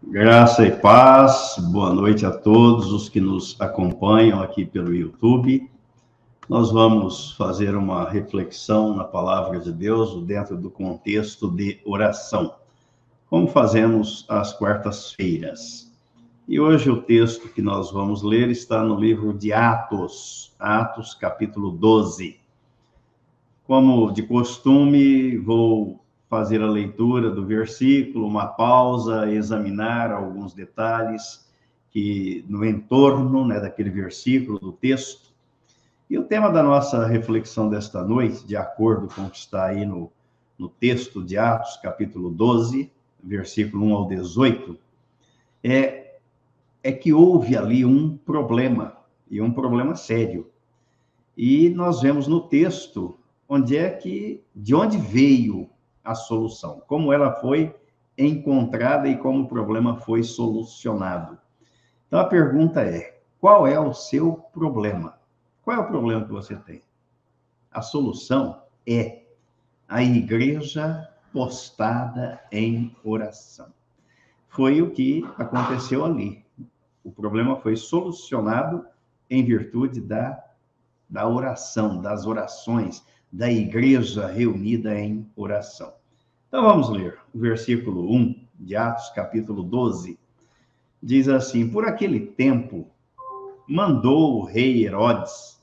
Graça e paz, boa noite a todos os que nos acompanham aqui pelo YouTube. Nós vamos fazer uma reflexão na palavra de Deus dentro do contexto de oração, como fazemos às quartas-feiras. E hoje o texto que nós vamos ler está no livro de Atos, Atos capítulo 12. Como de costume, vou fazer a leitura do versículo, uma pausa, examinar alguns detalhes que no entorno né, daquele versículo, do texto. E o tema da nossa reflexão desta noite, de acordo com o que está aí no, no texto de Atos, capítulo 12, versículo 1 ao 18, é, é que houve ali um problema, e um problema sério. E nós vemos no texto onde é que, de onde veio a solução, como ela foi encontrada e como o problema foi solucionado. Então a pergunta é: qual é o seu problema? Qual é o problema que você tem? A solução é a igreja postada em oração. Foi o que aconteceu ali. O problema foi solucionado em virtude da, da oração, das orações, da igreja reunida em oração. Então vamos ler o versículo 1 de Atos, capítulo 12. Diz assim: Por aquele tempo, mandou o rei Herodes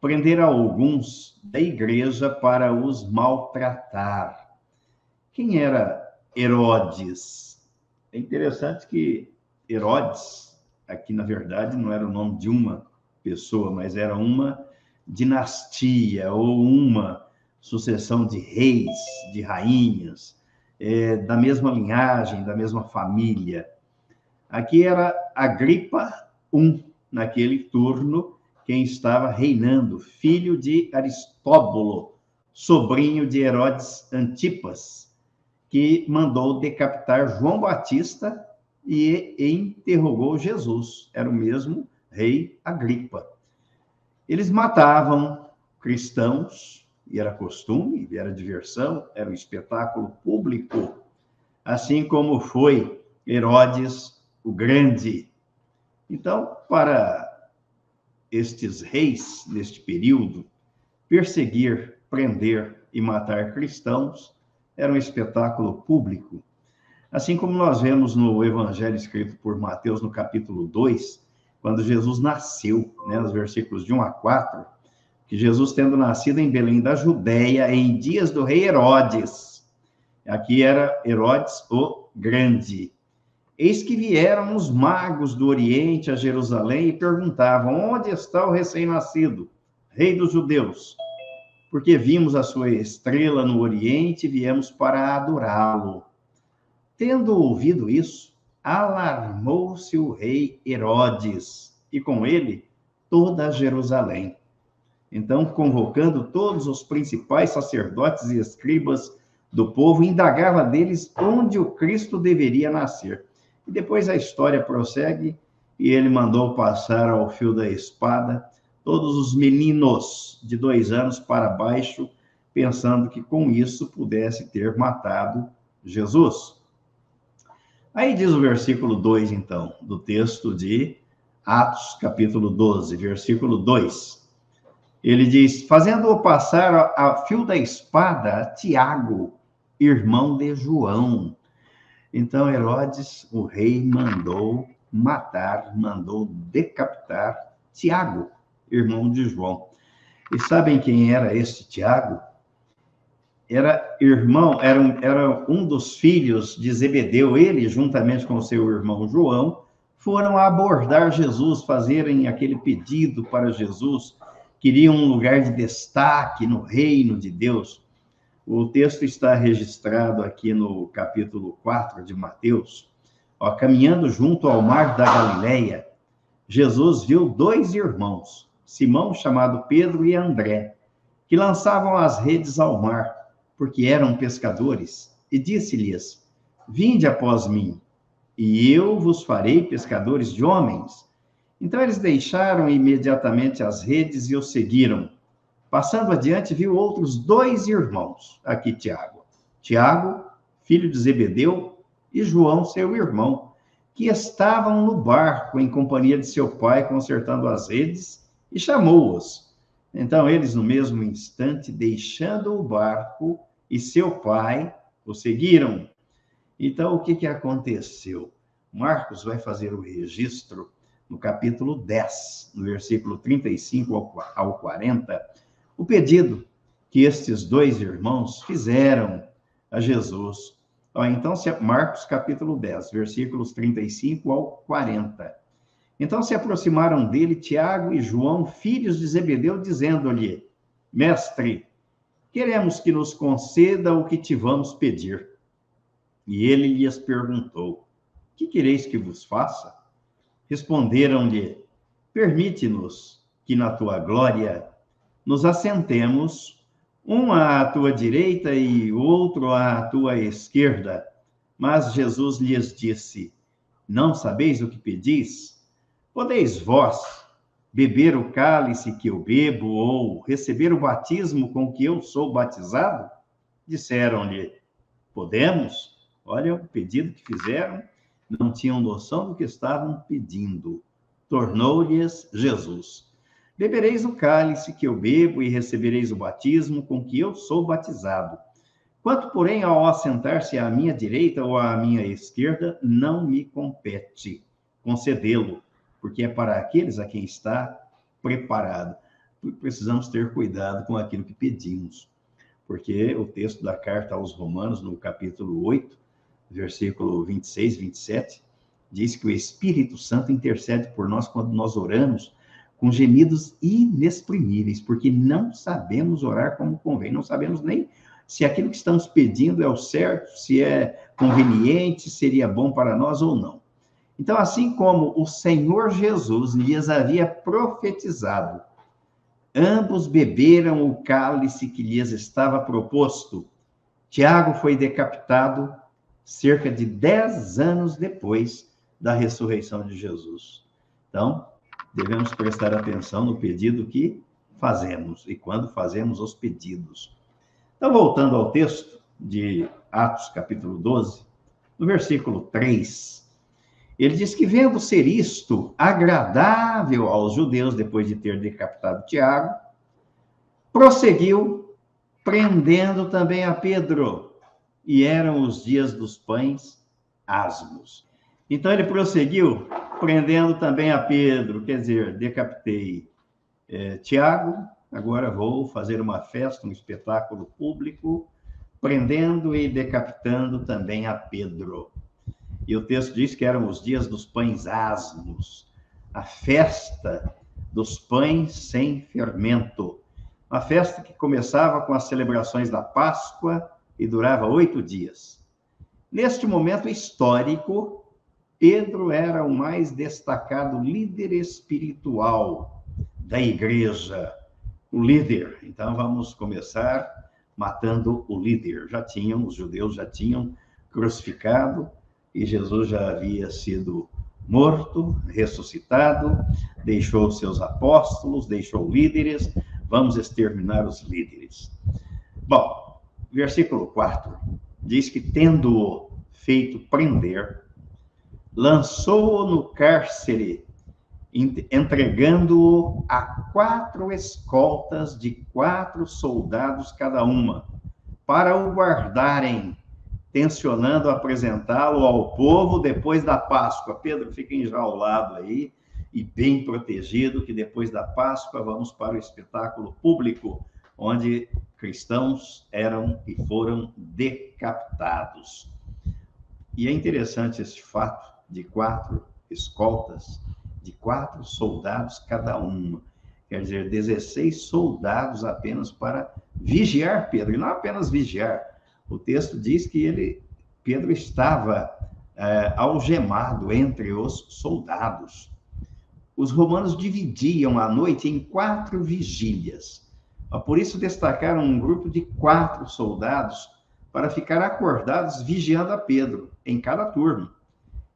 prender alguns da igreja para os maltratar. Quem era Herodes? É interessante que Herodes, aqui na verdade, não era o nome de uma pessoa, mas era uma dinastia ou uma sucessão de reis, de rainhas, é, da mesma linhagem, da mesma família. Aqui era Agripa I, naquele turno, quem estava reinando, filho de Aristóbulo, sobrinho de Herodes Antipas, que mandou decapitar João Batista e, e interrogou Jesus. Era o mesmo rei Agripa. Eles matavam cristãos, e era costume, era diversão, era um espetáculo público, assim como foi Herodes o Grande. Então, para estes reis, neste período, perseguir, prender e matar cristãos era um espetáculo público. Assim como nós vemos no evangelho escrito por Mateus, no capítulo 2, quando Jesus nasceu, né, nos versículos de 1 a 4, que Jesus, tendo nascido em Belém da Judéia, em dias do rei Herodes, aqui era Herodes o Grande, eis que vieram os magos do Oriente a Jerusalém e perguntavam: onde está o recém-nascido, rei dos judeus? Porque vimos a sua estrela no Oriente e viemos para adorá-lo. Tendo ouvido isso, alarmou-se o rei Herodes, e com ele toda Jerusalém. Então, convocando todos os principais sacerdotes e escribas do povo, indagava deles onde o Cristo deveria nascer. E depois a história prossegue e ele mandou passar ao fio da espada todos os meninos de dois anos para baixo, pensando que com isso pudesse ter matado Jesus. Aí diz o versículo 2, então, do texto de Atos, capítulo 12, versículo 2 ele diz: fazendo-o passar a fio da espada Tiago, irmão de João. Então Herodes, o rei, mandou matar, mandou decapitar Tiago, irmão de João. E sabem quem era esse Tiago? Era irmão, era um, era um dos filhos de Zebedeu. Ele, juntamente com seu irmão João, foram abordar Jesus, fazerem aquele pedido para Jesus queriam um lugar de destaque no reino de Deus. O texto está registrado aqui no capítulo 4 de Mateus. Ó, caminhando junto ao mar da Galileia, Jesus viu dois irmãos, Simão, chamado Pedro, e André, que lançavam as redes ao mar, porque eram pescadores, e disse-lhes: Vinde após mim, e eu vos farei pescadores de homens. Então eles deixaram imediatamente as redes e o seguiram. Passando adiante, viu outros dois irmãos, aqui Tiago. Tiago, filho de Zebedeu, e João, seu irmão, que estavam no barco em companhia de seu pai, consertando as redes, e chamou-os. Então, eles, no mesmo instante, deixando o barco e seu pai, o seguiram. Então, o que, que aconteceu? Marcos vai fazer o registro no capítulo 10, no versículo 35 ao 40, o pedido que estes dois irmãos fizeram a Jesus. Então, Marcos capítulo 10, versículos 35 ao 40. Então se aproximaram dele Tiago e João, filhos de Zebedeu, dizendo-lhe: Mestre, queremos que nos conceda o que te vamos pedir. E ele lhes perguntou: Que quereis que vos faça? Responderam-lhe: Permite-nos que na tua glória nos assentemos, um à tua direita e outro à tua esquerda. Mas Jesus lhes disse: Não sabeis o que pedis? Podeis vós beber o cálice que eu bebo ou receber o batismo com que eu sou batizado? Disseram-lhe: Podemos. Olha o pedido que fizeram não tinham noção do que estavam pedindo. Tornou-lhes Jesus: Bebereis o cálice que eu bebo e recebereis o batismo com que eu sou batizado. Quanto, porém, ao assentar-se à minha direita ou à minha esquerda, não me compete concedê-lo, porque é para aqueles a quem está preparado. Precisamos ter cuidado com aquilo que pedimos, porque o texto da carta aos Romanos, no capítulo 8, versículo 26, 27, diz que o Espírito Santo intercede por nós quando nós oramos com gemidos inexprimíveis, porque não sabemos orar como convém, não sabemos nem se aquilo que estamos pedindo é o certo, se é conveniente, seria bom para nós ou não. Então, assim como o Senhor Jesus lhes havia profetizado, ambos beberam o cálice que lhes estava proposto. Tiago foi decapitado cerca de 10 anos depois da ressurreição de Jesus. Então, devemos prestar atenção no pedido que fazemos e quando fazemos os pedidos. Então, voltando ao texto de Atos, capítulo 12, no versículo 3, ele diz que, vendo ser isto agradável aos judeus, depois de ter decapitado Tiago, prosseguiu prendendo também a Pedro e eram os dias dos pães asmos. Então ele prosseguiu, prendendo também a Pedro, quer dizer, decapitei é, Tiago, agora vou fazer uma festa, um espetáculo público, prendendo e decapitando também a Pedro. E o texto diz que eram os dias dos pães asmos, a festa dos pães sem fermento. Uma festa que começava com as celebrações da Páscoa e durava oito dias. Neste momento histórico, Pedro era o mais destacado líder espiritual da igreja, o líder. Então vamos começar matando o líder. Já tinham, os judeus já tinham crucificado e Jesus já havia sido morto, ressuscitado, deixou seus apóstolos, deixou líderes, vamos exterminar os líderes. Bom, versículo 4, diz que, tendo-o feito prender, lançou-o no cárcere, entregando-o a quatro escoltas de quatro soldados cada uma, para o guardarem, tensionando apresentá-lo ao povo depois da Páscoa. Pedro fica enjaulado aí e bem protegido, que depois da Páscoa vamos para o espetáculo público onde cristãos eram e foram decapitados. E é interessante esse fato de quatro escoltas, de quatro soldados cada uma. Quer dizer, 16 soldados apenas para vigiar Pedro. E não apenas vigiar. O texto diz que ele, Pedro estava é, algemado entre os soldados. Os romanos dividiam a noite em quatro vigílias. Por isso, destacaram um grupo de quatro soldados para ficar acordados vigiando a Pedro em cada turno.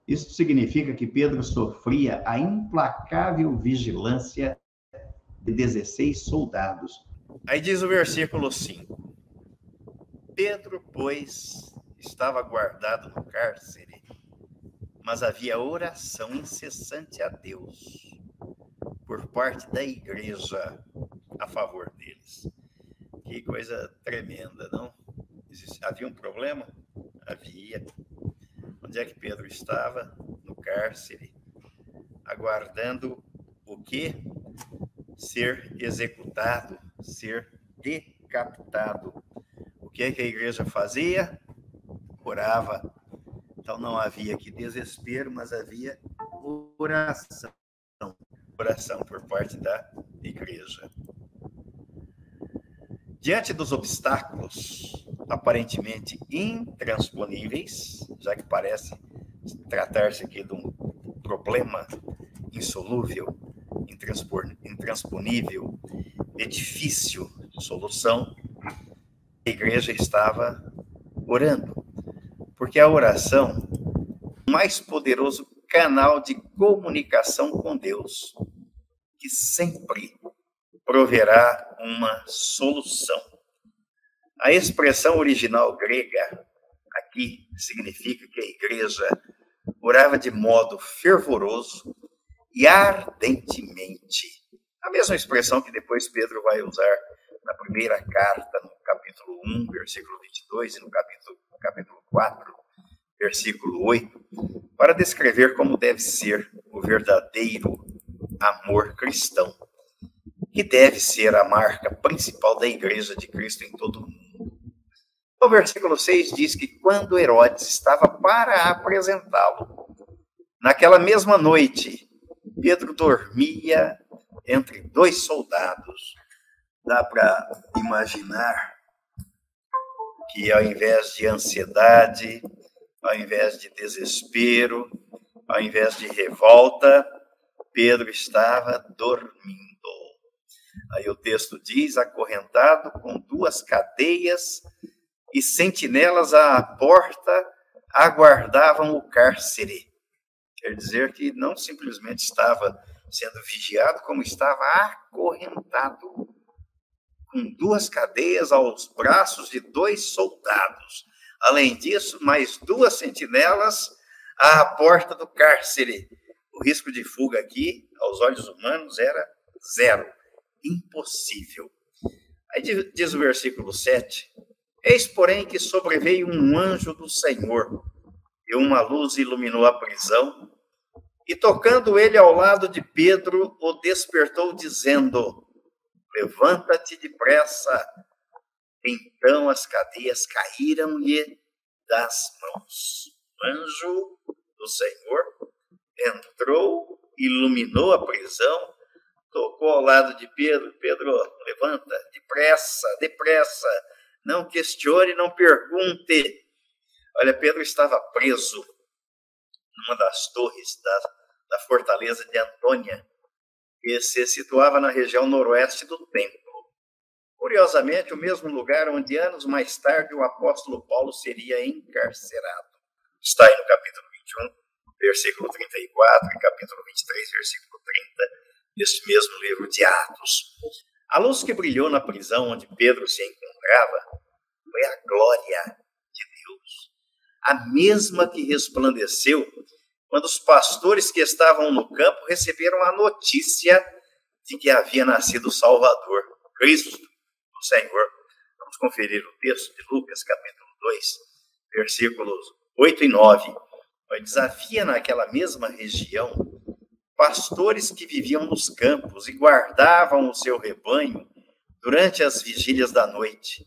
Isso significa que Pedro sofria a implacável vigilância de 16 soldados. Aí diz o versículo 5: Pedro, pois, estava guardado no cárcere, mas havia oração incessante a Deus por parte da igreja a favor deles. Que coisa tremenda, não? Havia um problema? Havia. Onde é que Pedro estava? No cárcere, aguardando o que? Ser executado, ser decapitado. Que é que a igreja fazia? Orava. Então não havia que desespero, mas havia oração. Oração por parte da igreja. Diante dos obstáculos aparentemente intransponíveis, já que parece tratar-se aqui de um problema insolúvel, intransponível, difícil de solução, igreja estava orando, porque a oração é o mais poderoso canal de comunicação com Deus, que sempre proverá uma solução. A expressão original grega aqui significa que a igreja orava de modo fervoroso e ardentemente. A mesma expressão que depois Pedro vai usar na primeira carta, no capítulo 1, versículo 22, e no capítulo, no capítulo 4, versículo 8, para descrever como deve ser o verdadeiro amor cristão, que deve ser a marca principal da igreja de Cristo em todo o mundo. O versículo 6 diz que quando Herodes estava para apresentá-lo, naquela mesma noite, Pedro dormia entre dois soldados. Dá para imaginar que ao invés de ansiedade, ao invés de desespero, ao invés de revolta, Pedro estava dormindo. Aí o texto diz: acorrentado com duas cadeias e sentinelas à porta aguardavam o cárcere. Quer dizer que não simplesmente estava sendo vigiado, como estava acorrentado, com duas cadeias aos braços de dois soldados. Além disso, mais duas sentinelas à porta do cárcere. O risco de fuga aqui, aos olhos humanos, era zero. Impossível. Aí diz o versículo 7: Eis, porém, que sobreveio um anjo do Senhor, e uma luz iluminou a prisão, e tocando ele ao lado de Pedro, o despertou, dizendo: Levanta-te depressa. Então as cadeias caíram-lhe das mãos. O anjo do Senhor entrou, iluminou a prisão, tocou ao lado de Pedro: Pedro, levanta, depressa, depressa não questione, não pergunte. Olha, Pedro estava preso numa das torres da, da fortaleza de Antônia, que se situava na região noroeste do templo. Curiosamente, o mesmo lugar onde anos mais tarde o apóstolo Paulo seria encarcerado. Está aí no capítulo 21, versículo 34, e capítulo 23, versículo 30, deste mesmo livro de Atos. A luz que brilhou na prisão onde Pedro se encontrava foi a glória de Deus, a mesma que resplandeceu quando os pastores que estavam no campo receberam a notícia de que havia nascido o Salvador, Cristo, o Senhor. Vamos conferir o texto de Lucas, capítulo 2, versículos 8 e 9. Mas havia naquela mesma região pastores que viviam nos campos e guardavam o seu rebanho durante as vigílias da noite.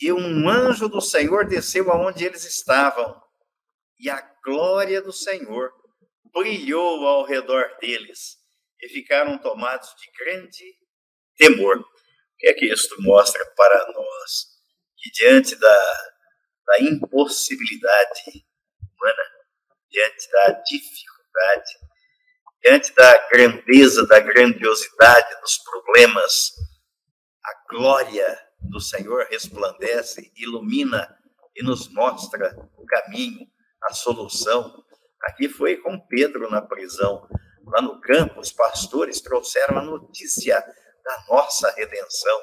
E um anjo do Senhor desceu aonde eles estavam, e a glória do Senhor brilhou ao redor deles, e ficaram tomados de grande temor. O que é que isto mostra para nós? Que diante da, da impossibilidade humana, diante da dificuldade, diante da grandeza, da grandiosidade dos problemas, a glória do Senhor resplandece, ilumina e nos mostra o caminho, a solução. Aqui foi com Pedro na prisão. Lá no campo, os pastores trouxeram a notícia da nossa redenção,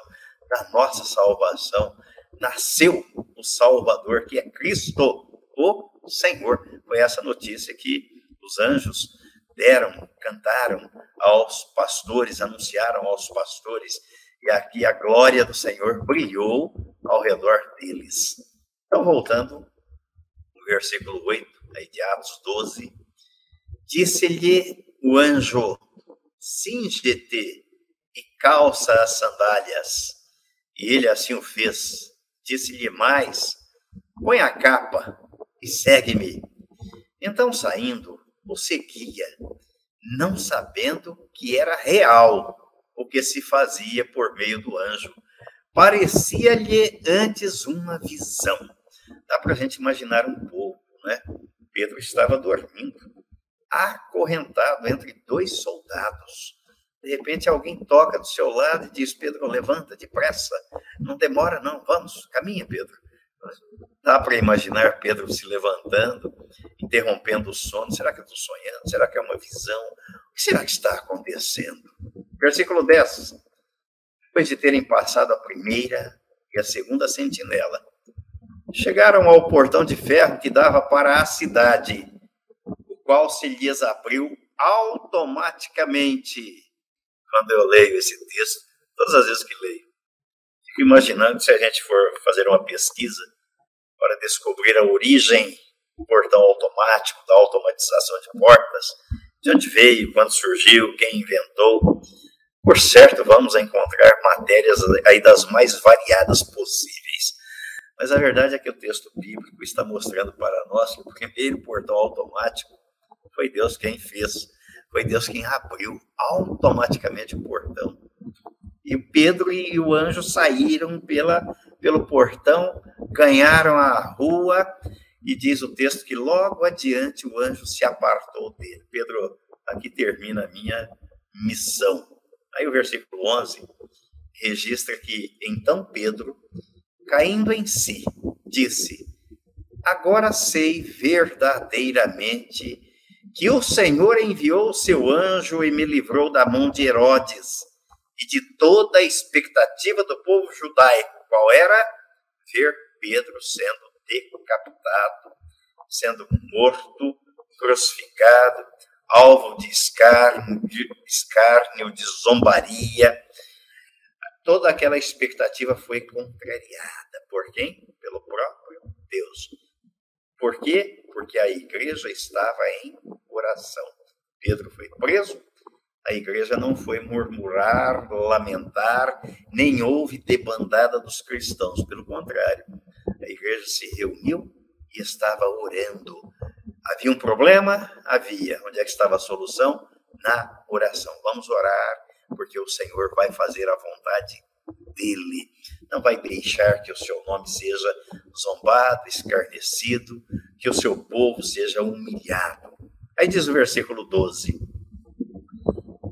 da nossa salvação. Nasceu o Salvador, que é Cristo, o Senhor. Foi essa notícia que os anjos deram, cantaram aos pastores, anunciaram aos pastores, e aqui a glória do Senhor brilhou ao redor deles. Então, voltando, no versículo 8, aí de Atos 12, disse-lhe o anjo: Singe-te e calça as sandálias. E ele assim o fez. Disse-lhe mais: Põe a capa e segue-me. Então, saindo, o seguia, não sabendo que era real o que se fazia por meio do anjo. Parecia-lhe antes uma visão. Dá para a gente imaginar um pouco, né? Pedro estava dormindo, acorrentado entre dois soldados. De repente alguém toca do seu lado e diz: Pedro, levanta depressa, não demora, não, vamos, caminha, Pedro. Dá para imaginar Pedro se levantando, interrompendo o sono. Será que eu estou sonhando? Será que é uma visão? O que será que está acontecendo? Versículo 10. Depois de terem passado a primeira e a segunda sentinela, chegaram ao portão de ferro que dava para a cidade, o qual se lhes abriu automaticamente. Quando eu leio esse texto, todas as vezes que leio, fico imaginando se a gente for fazer uma pesquisa para descobrir a origem do portão automático, da automatização de portas, de onde veio, quando surgiu, quem inventou. Por certo, vamos encontrar matérias aí das mais variadas possíveis. Mas a verdade é que o texto bíblico está mostrando para nós que o primeiro portão automático foi Deus quem fez, foi Deus quem abriu automaticamente o portão. E Pedro e o anjo saíram pela, pelo portão, ganharam a rua, e diz o texto que logo adiante o anjo se apartou dele. Pedro, aqui termina a minha missão. Aí o versículo 11 registra que então Pedro, caindo em si, disse: Agora sei verdadeiramente que o Senhor enviou o seu anjo e me livrou da mão de Herodes e de toda a expectativa do povo judaico. Qual era? Ver Pedro sendo decapitado, sendo morto, crucificado, alvo de escárnio, de, escárnio, de zombaria. Toda aquela expectativa foi contrariada. Por quem? Pelo próprio Deus. Por quê? Porque a igreja estava em oração. Pedro foi preso, a igreja não foi murmurar, lamentar, nem houve debandada dos cristãos. Pelo contrário, a igreja se reuniu e estava orando. Havia um problema? Havia. Onde é que estava a solução? Na oração. Vamos orar, porque o Senhor vai fazer a vontade dele. Não vai deixar que o seu nome seja zombado, escarnecido, que o seu povo seja humilhado. Aí diz o versículo 12: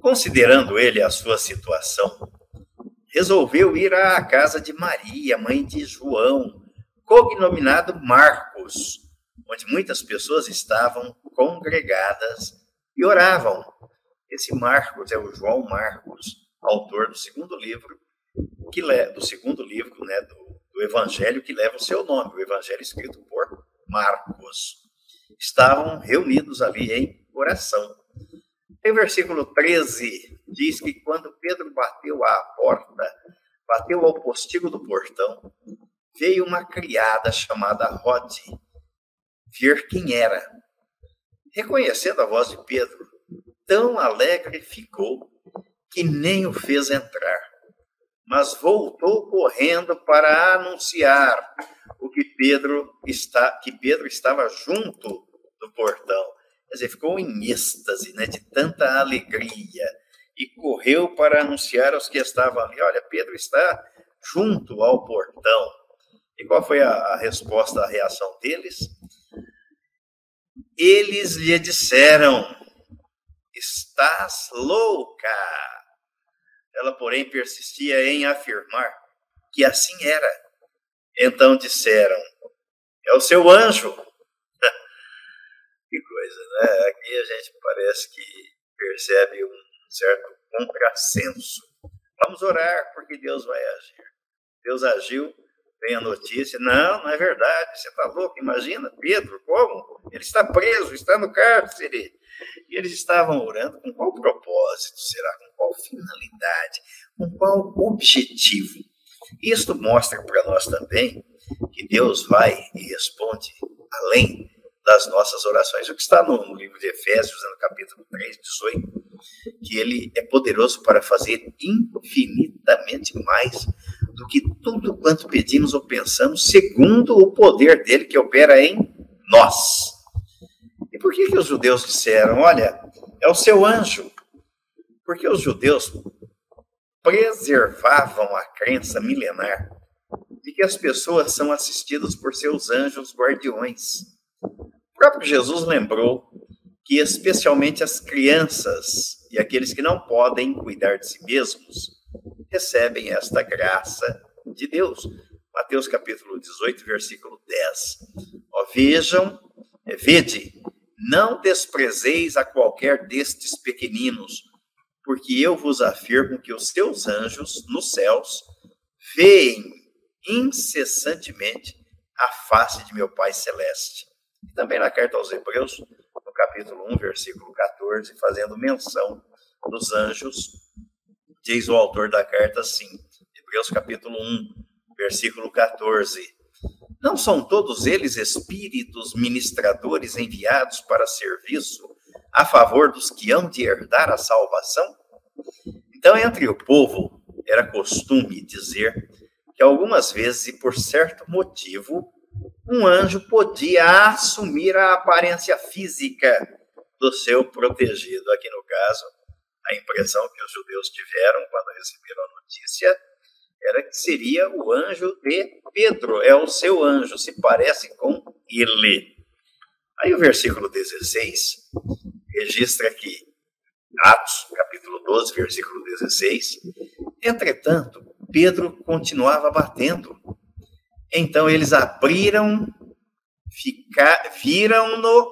Considerando ele a sua situação, resolveu ir à casa de Maria, mãe de João, cognominado Marcos, onde muitas pessoas estavam congregadas e oravam. Esse Marcos é o João Marcos, autor do segundo livro que do segundo livro, né, do, do Evangelho que leva o seu nome, o Evangelho escrito por Marcos. Estavam reunidos ali em oração. Em versículo 13, diz que quando Pedro bateu à porta, bateu ao postigo do portão, veio uma criada chamada Rod ver quem era. Reconhecendo a voz de Pedro, tão alegre ficou que nem o fez entrar, mas voltou correndo para anunciar o que Pedro está que Pedro estava junto do portão. Quer dizer, ficou em êxtase, né, de tanta alegria, e correu para anunciar aos que estavam ali: olha, Pedro está junto ao portão. E qual foi a, a resposta, a reação deles? Eles lhe disseram: Estás louca. Ela, porém, persistia em afirmar que assim era. Então disseram: É o seu anjo que coisa, né? Aqui a gente parece que percebe um certo contrassenso. Vamos orar porque Deus vai agir. Deus agiu, vem a notícia, não, não é verdade, você está louco, imagina, Pedro, como? Ele está preso, está no cárcere. E eles estavam orando com qual propósito será? Com qual finalidade? Com qual objetivo? Isto mostra para nós também que Deus vai e responde além das nossas orações. O que está no, livro de Efésios, no capítulo 3, 18, que ele é poderoso para fazer infinitamente mais do que tudo quanto pedimos ou pensamos, segundo o poder dele que opera em nós. E por que, que os judeus disseram, olha, é o seu anjo? Porque os judeus preservavam a crença milenar de que as pessoas são assistidas por seus anjos guardiões. O próprio Jesus lembrou que, especialmente as crianças e aqueles que não podem cuidar de si mesmos, recebem esta graça de Deus. Mateus capítulo 18, versículo 10. Ó, vejam, é, vede, não desprezeis a qualquer destes pequeninos, porque eu vos afirmo que os teus anjos nos céus veem incessantemente a face de meu Pai Celeste. E também na carta aos Hebreus, no capítulo 1, versículo 14, fazendo menção dos anjos, diz o autor da carta assim, Hebreus capítulo 1, versículo 14. Não são todos eles espíritos ministradores enviados para serviço a favor dos que hão de herdar a salvação? Então, entre o povo, era costume dizer que algumas vezes, e por certo motivo, um anjo podia assumir a aparência física do seu protegido. Aqui no caso, a impressão que os judeus tiveram quando receberam a notícia era que seria o anjo de Pedro, é o seu anjo, se parece com ele. Aí o versículo 16 registra aqui, Atos, capítulo 12, versículo 16. Entretanto, Pedro continuava batendo. Então eles abriram, viram-no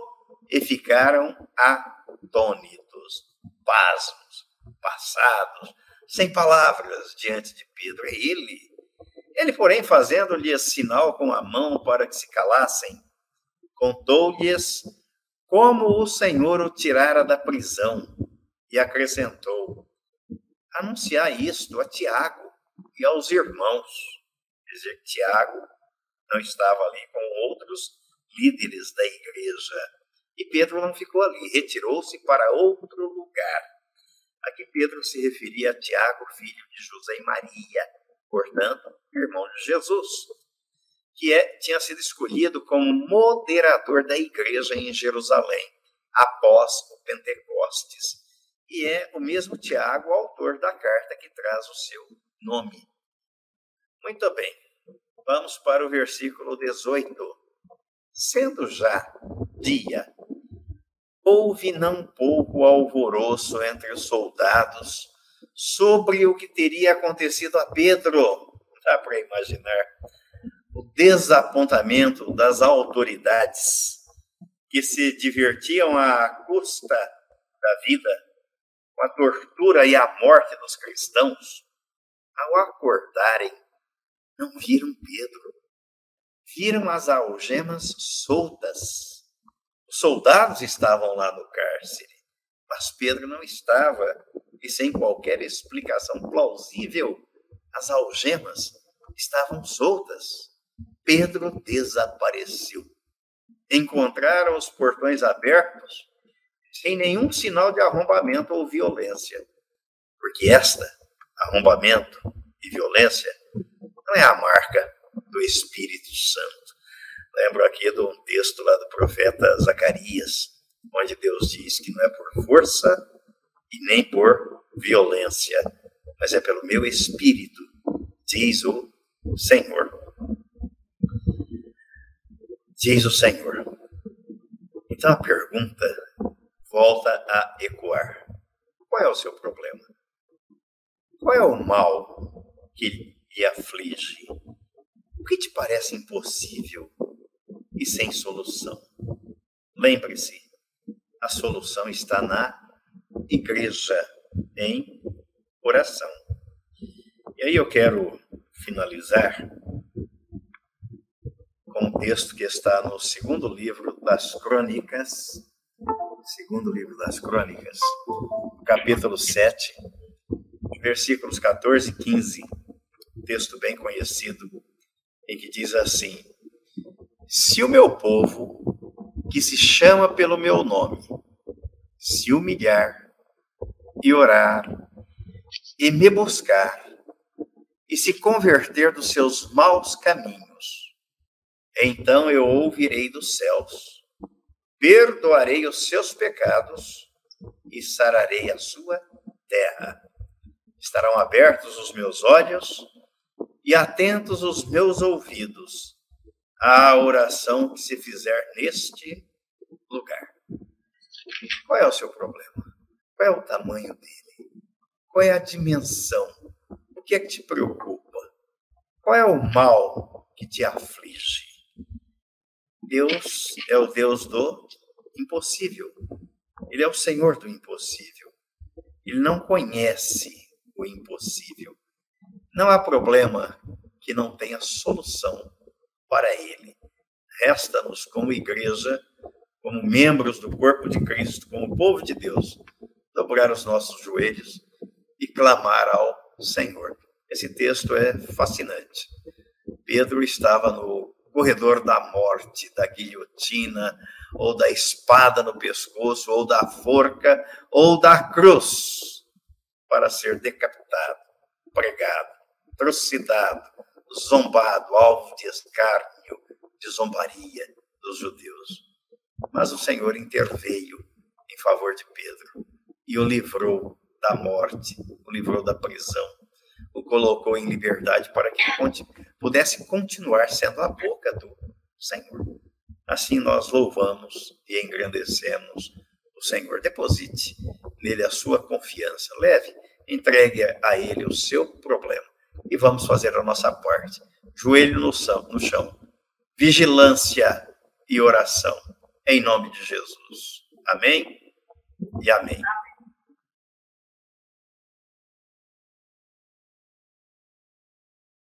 e ficaram atônitos, pasmos, passados, sem palavras diante de Pedro. É ele. Ele, porém, fazendo-lhes sinal com a mão para que se calassem, contou-lhes como o Senhor o tirara da prisão e acrescentou: Anunciar isto a Tiago e aos irmãos. Quer dizer, Tiago não estava ali com outros líderes da igreja. E Pedro não ficou ali, retirou-se para outro lugar. Aqui Pedro se referia a Tiago, filho de José e Maria, portanto, irmão de Jesus, que é, tinha sido escolhido como moderador da igreja em Jerusalém, após o Pentecostes. E é o mesmo Tiago, autor da carta que traz o seu nome. Muito bem, vamos para o versículo 18. Sendo já dia, houve não pouco alvoroço entre os soldados sobre o que teria acontecido a Pedro. Dá para imaginar o desapontamento das autoridades que se divertiam à custa da vida com a tortura e a morte dos cristãos ao acordarem, não viram Pedro. Viram as algemas soltas. Os soldados estavam lá no cárcere, mas Pedro não estava. E sem qualquer explicação plausível, as algemas estavam soltas. Pedro desapareceu. Encontraram os portões abertos, sem nenhum sinal de arrombamento ou violência, porque esta arrombamento e violência não é a marca do Espírito Santo. Lembro aqui de um texto lá do profeta Zacarias, onde Deus diz que não é por força e nem por violência, mas é pelo meu Espírito, diz o Senhor. Diz o Senhor. Então a pergunta volta a ecoar: qual é o seu problema? Qual é o mal que lhe aflige? O que te parece impossível e sem solução? Lembre-se, a solução está na igreja, em oração. E aí eu quero finalizar com um texto que está no segundo livro das Crônicas, segundo livro das Crônicas, capítulo 7, versículos 14 e 15, texto bem conhecido, e que diz assim: Se o meu povo, que se chama pelo meu nome, se humilhar e orar e me buscar e se converter dos seus maus caminhos, então eu ouvirei dos céus, perdoarei os seus pecados e sararei a sua terra. Estarão abertos os meus olhos e atentos os meus ouvidos à oração que se fizer neste lugar. Qual é o seu problema? Qual é o tamanho dele? Qual é a dimensão? O que é que te preocupa? Qual é o mal que te aflige? Deus é o Deus do impossível. Ele é o Senhor do impossível. Ele não conhece o impossível. Não há problema que não tenha solução para ele. Resta-nos, como igreja, como membros do corpo de Cristo, como povo de Deus, dobrar os nossos joelhos e clamar ao Senhor. Esse texto é fascinante. Pedro estava no corredor da morte, da guilhotina, ou da espada no pescoço, ou da forca, ou da cruz, para ser decapitado, pregado, trucidado, zombado, alvo de escárnio, de zombaria dos judeus. Mas o Senhor interveio em favor de Pedro e o livrou da morte, o livrou da prisão, o colocou em liberdade para que pudesse continuar sendo a boca do Senhor. Assim nós louvamos e engrandecemos o Senhor. Deposite nele a sua confiança. Leve, entregue a ele o seu problema e vamos fazer a nossa parte. Joelho no chão, no chão. vigilância e oração, em nome de Jesus. Amém e amém.